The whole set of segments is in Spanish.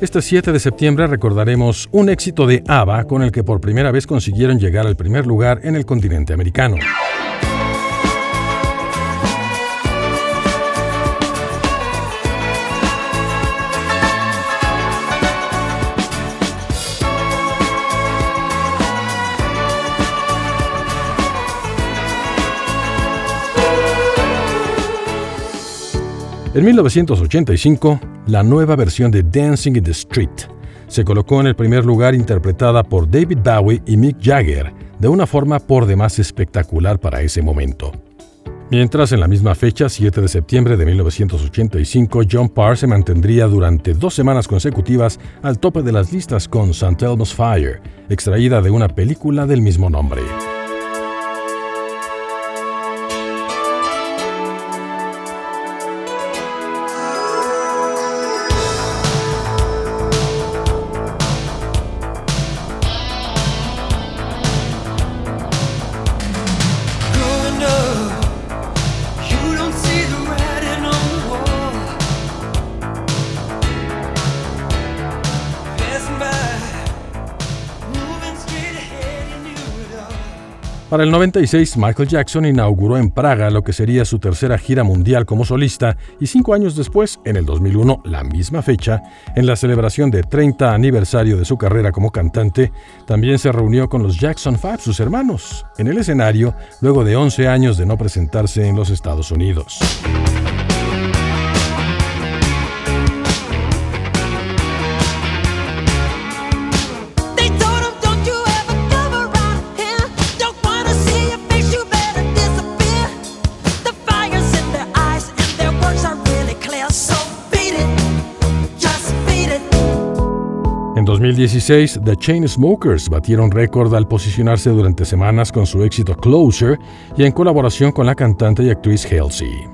Este 7 de septiembre recordaremos un éxito de ABBA con el que por primera vez consiguieron llegar al primer lugar en el continente americano. En 1985, la nueva versión de Dancing in the Street se colocó en el primer lugar interpretada por David Bowie y Mick Jagger de una forma por demás espectacular para ese momento. Mientras en la misma fecha, 7 de septiembre de 1985, John Parr se mantendría durante dos semanas consecutivas al tope de las listas con St. Elmo's Fire, extraída de una película del mismo nombre. Para el 96, Michael Jackson inauguró en Praga lo que sería su tercera gira mundial como solista y cinco años después, en el 2001, la misma fecha, en la celebración de 30 aniversario de su carrera como cantante, también se reunió con los Jackson Five, sus hermanos, en el escenario luego de 11 años de no presentarse en los Estados Unidos. 2016, The Chainsmokers batieron récord al posicionarse durante semanas con su éxito Closer y en colaboración con la cantante y actriz Halsey.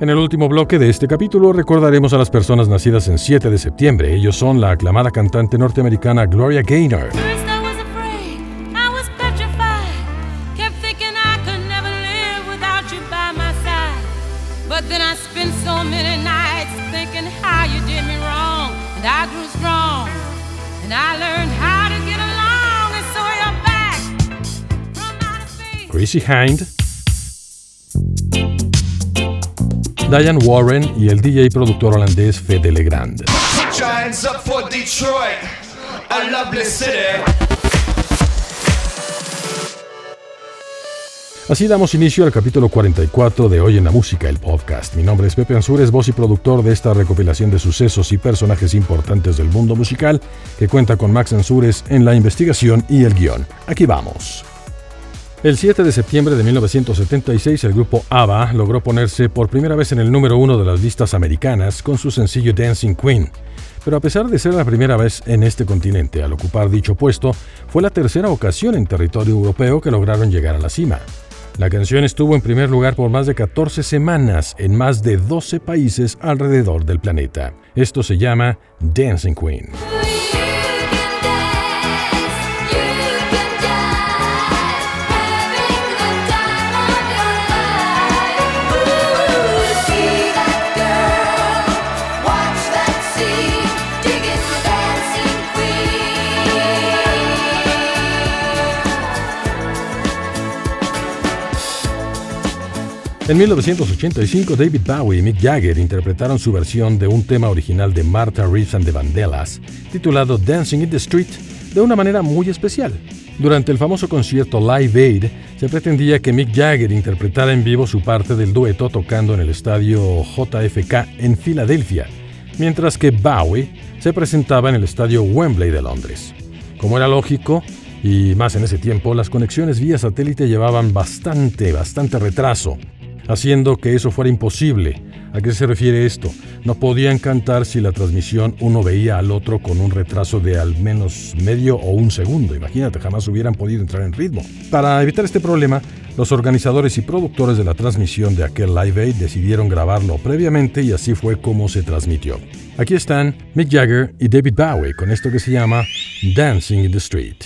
En el último bloque de este capítulo recordaremos a las personas nacidas en 7 de septiembre. Ellos son la aclamada cantante norteamericana Gloria Gaynor. Chrissy Hind, Diane Warren y el DJ productor holandés Fede Legrand. Así damos inicio al capítulo 44 de Hoy en la Música, el podcast. Mi nombre es Pepe Ansures, voz y productor de esta recopilación de sucesos y personajes importantes del mundo musical, que cuenta con Max Ansures en la investigación y el guion. Aquí vamos. El 7 de septiembre de 1976, el grupo ABBA logró ponerse por primera vez en el número uno de las listas americanas con su sencillo Dancing Queen. Pero a pesar de ser la primera vez en este continente al ocupar dicho puesto, fue la tercera ocasión en territorio europeo que lograron llegar a la cima. La canción estuvo en primer lugar por más de 14 semanas en más de 12 países alrededor del planeta. Esto se llama Dancing Queen. En 1985, David Bowie y Mick Jagger interpretaron su versión de un tema original de Martha Reeves and the Vandellas, titulado Dancing in the Street, de una manera muy especial. Durante el famoso concierto Live Aid, se pretendía que Mick Jagger interpretara en vivo su parte del dueto tocando en el estadio JFK en Filadelfia, mientras que Bowie se presentaba en el estadio Wembley de Londres. Como era lógico, y más en ese tiempo, las conexiones vía satélite llevaban bastante, bastante retraso, haciendo que eso fuera imposible, ¿A qué se refiere esto? No podían cantar si la transmisión uno veía al otro con un retraso de al menos medio o un segundo. Imagínate, jamás hubieran podido entrar en ritmo. Para evitar este problema, los organizadores y productores de la transmisión de aquel Live Aid decidieron grabarlo previamente y así fue como se transmitió. Aquí están Mick Jagger y David Bowie con esto que se llama Dancing in the Street.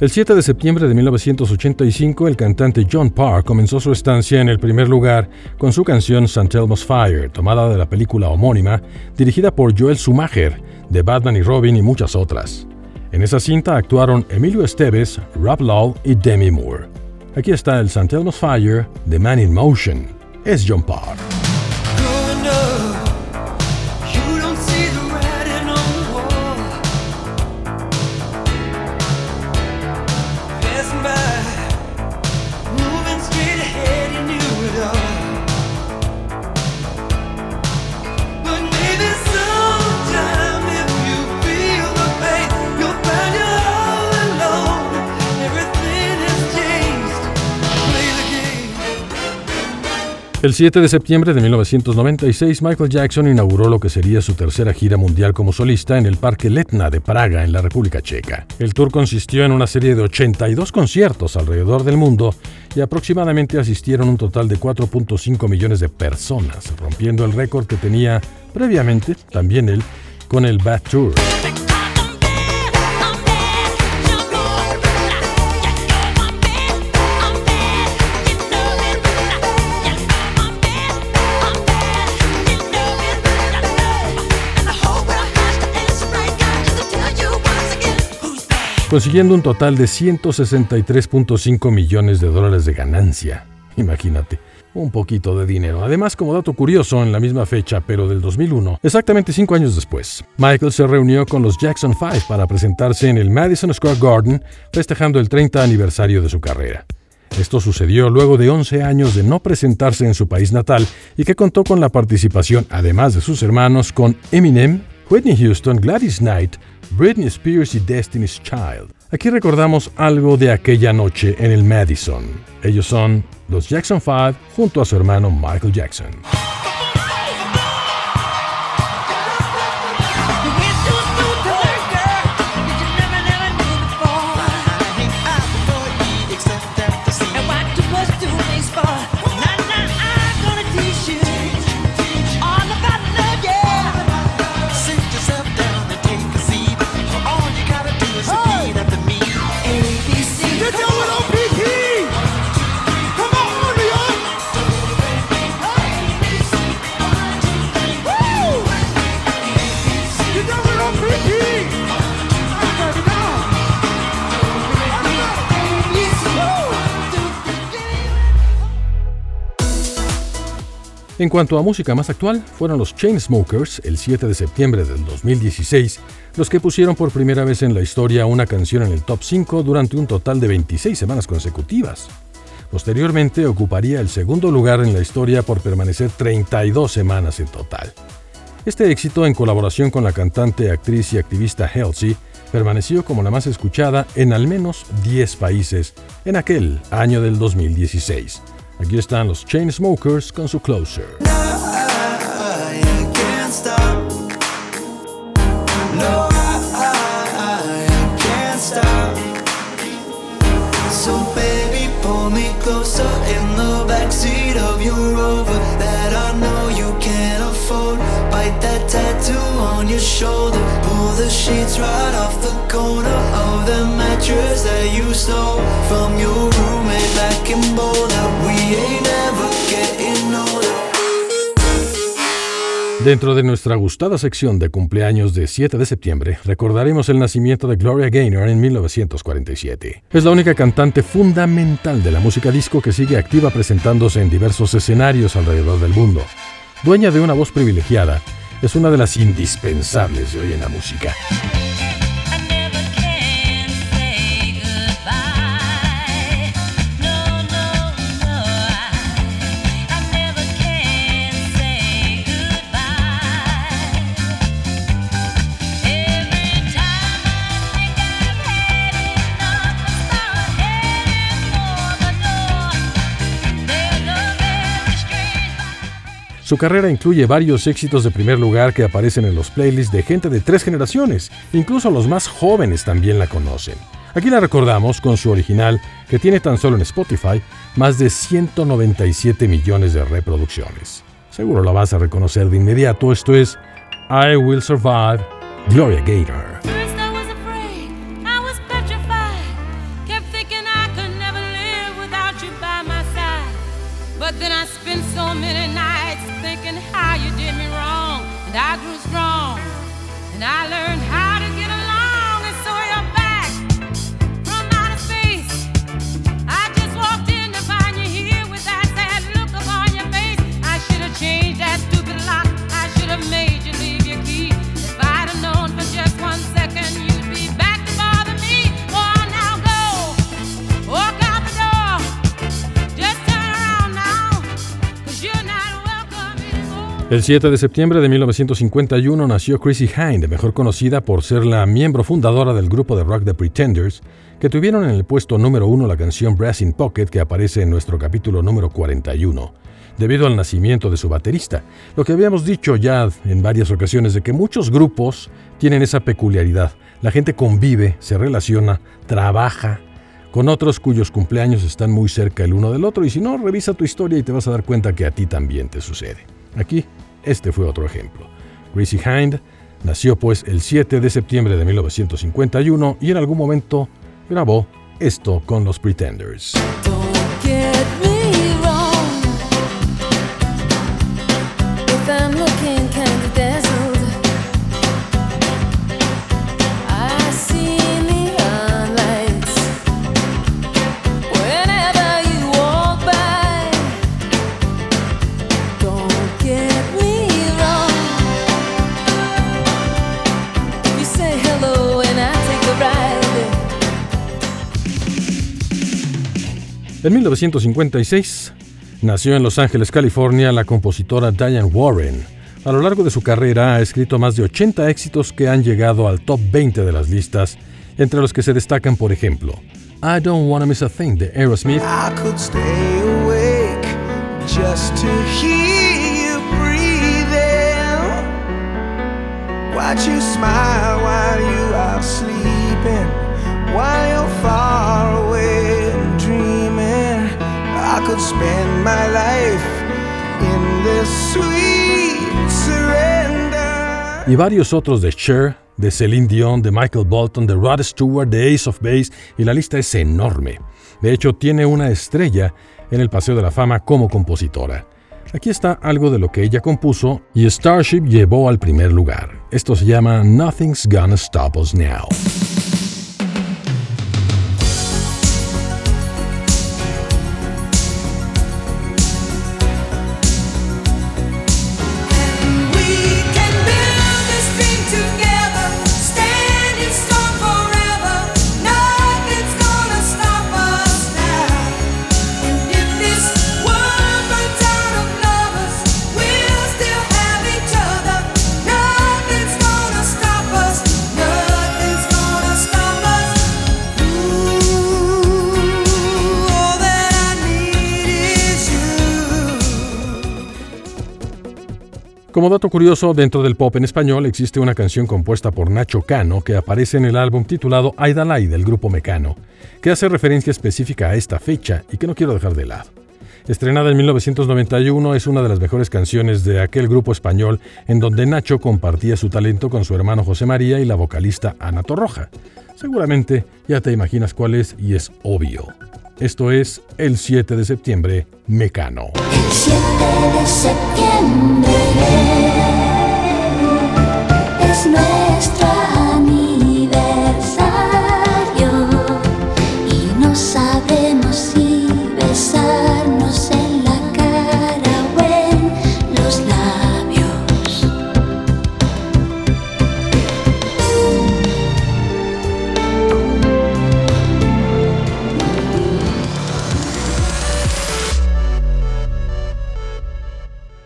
El 7 de septiembre de 1985, el cantante John Parr comenzó su estancia en el primer lugar con su canción St. Elmo's Fire, tomada de la película homónima, dirigida por Joel Schumacher, de Batman y Robin y muchas otras. En esa cinta actuaron Emilio Esteves, Rob Law y Demi Moore. Aquí está el St. Elmo's Fire de Man in Motion. Es John Parr. El 7 de septiembre de 1996, Michael Jackson inauguró lo que sería su tercera gira mundial como solista en el Parque Letna de Praga, en la República Checa. El tour consistió en una serie de 82 conciertos alrededor del mundo y aproximadamente asistieron un total de 4.5 millones de personas, rompiendo el récord que tenía previamente también él con el Bad Tour. Consiguiendo un total de 163.5 millones de dólares de ganancia. Imagínate, un poquito de dinero. Además, como dato curioso, en la misma fecha, pero del 2001, exactamente cinco años después, Michael se reunió con los Jackson 5 para presentarse en el Madison Square Garden, festejando el 30 aniversario de su carrera. Esto sucedió luego de 11 años de no presentarse en su país natal y que contó con la participación, además de sus hermanos, con Eminem, Whitney Houston, Gladys Knight, Britney Spears y Destiny's Child. Aquí recordamos algo de aquella noche en el Madison. Ellos son los Jackson 5 junto a su hermano Michael Jackson. En cuanto a música más actual, fueron los Chainsmokers, el 7 de septiembre del 2016, los que pusieron por primera vez en la historia una canción en el top 5 durante un total de 26 semanas consecutivas. Posteriormente ocuparía el segundo lugar en la historia por permanecer 32 semanas en total. Este éxito, en colaboración con la cantante, actriz y activista Halsey, permaneció como la más escuchada en al menos 10 países en aquel año del 2016. Aquí están los Chainsmokers con su Closer. So baby, pull me closer in the backseat of your Rover that I know you can't afford. Bite that tattoo on your shoulder, sheets right off the corner of the mattress that you stole from your roommate back in Boulder. We ain't getting older. Dentro de nuestra gustada sección de cumpleaños de 7 de septiembre, recordaremos el nacimiento de Gloria Gaynor en 1947. Es la única cantante fundamental de la música disco que sigue activa presentándose en diversos escenarios alrededor del mundo. Dueña de una voz privilegiada, es una de las indispensables de hoy en la música. Carrera incluye varios éxitos de primer lugar que aparecen en los playlists de gente de tres generaciones, incluso los más jóvenes también la conocen. Aquí la recordamos con su original, que tiene tan solo en Spotify más de 197 millones de reproducciones. Seguro la vas a reconocer de inmediato, esto es I Will Survive, Gloria Gaynor. El 7 de septiembre de 1951 nació Chrissy Hind, mejor conocida por ser la miembro fundadora del grupo de rock The Pretenders, que tuvieron en el puesto número uno la canción Brass in Pocket que aparece en nuestro capítulo número 41, debido al nacimiento de su baterista. Lo que habíamos dicho ya en varias ocasiones de que muchos grupos tienen esa peculiaridad. La gente convive, se relaciona, trabaja con otros cuyos cumpleaños están muy cerca el uno del otro y si no, revisa tu historia y te vas a dar cuenta que a ti también te sucede. Aquí, este fue otro ejemplo. Gracie Hind nació pues el 7 de septiembre de 1951 y en algún momento grabó esto con los Pretenders. En 1956 nació en Los Ángeles, California, la compositora Diane Warren. A lo largo de su carrera ha escrito más de 80 éxitos que han llegado al top 20 de las listas, entre los que se destacan, por ejemplo, I Don't Wanna Miss a Thing de Aerosmith. I could stay awake just to hear you breathing. Watch you smile while you are sleeping, while you're far away. Y varios otros de Cher, de Celine Dion, de Michael Bolton, de Rod Stewart, de Ace of Base, y la lista es enorme. De hecho, tiene una estrella en el Paseo de la Fama como compositora. Aquí está algo de lo que ella compuso y Starship llevó al primer lugar. Esto se llama Nothing's Gonna Stop Us Now. Como dato curioso, dentro del pop en español existe una canción compuesta por Nacho Cano que aparece en el álbum titulado Aidalay del grupo Mecano, que hace referencia específica a esta fecha y que no quiero dejar de lado. Estrenada en 1991, es una de las mejores canciones de aquel grupo español en donde Nacho compartía su talento con su hermano José María y la vocalista Ana Torroja. Seguramente ya te imaginas cuál es y es obvio. Esto es el 7 de septiembre, Mecano. El 7 de septiembre es nuestra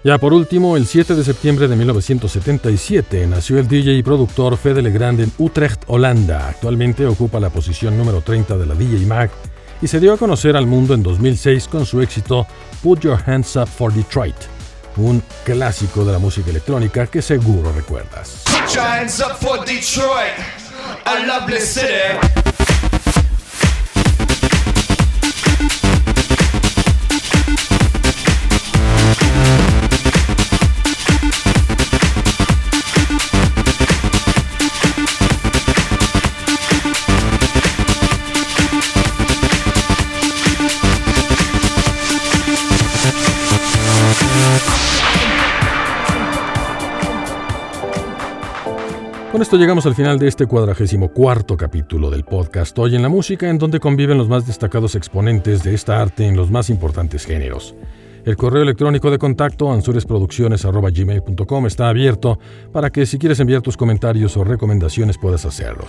Ya por último, el 7 de septiembre de 1977 nació el DJ y productor Fede Legrand en Utrecht, Holanda. Actualmente ocupa la posición número 30 de la DJ Mag y se dio a conocer al mundo en 2006 con su éxito Put Your Hands Up for Detroit, un clásico de la música electrónica que seguro recuerdas. Put your hands up for Detroit, a lovely city. Esto llegamos al final de este cuadragésimo cuarto capítulo del podcast Hoy en la Música, en donde conviven los más destacados exponentes de esta arte en los más importantes géneros. El correo electrónico de contacto ansuresproducciones.gmail.com está abierto para que si quieres enviar tus comentarios o recomendaciones puedas hacerlo.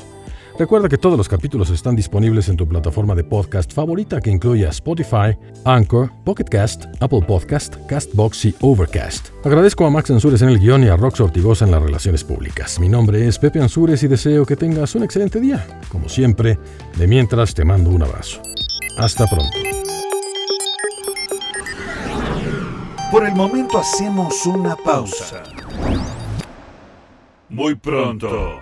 Recuerda que todos los capítulos están disponibles en tu plataforma de podcast favorita que incluye Spotify, Anchor, Pocket Cast, Apple Podcast, Castbox y Overcast. Agradezco a Max Ansures en el guion y a Rox Ortigosa en las relaciones públicas. Mi nombre es Pepe Ansures y deseo que tengas un excelente día. Como siempre, de mientras te mando un abrazo. Hasta pronto. Por el momento hacemos una pausa. Muy pronto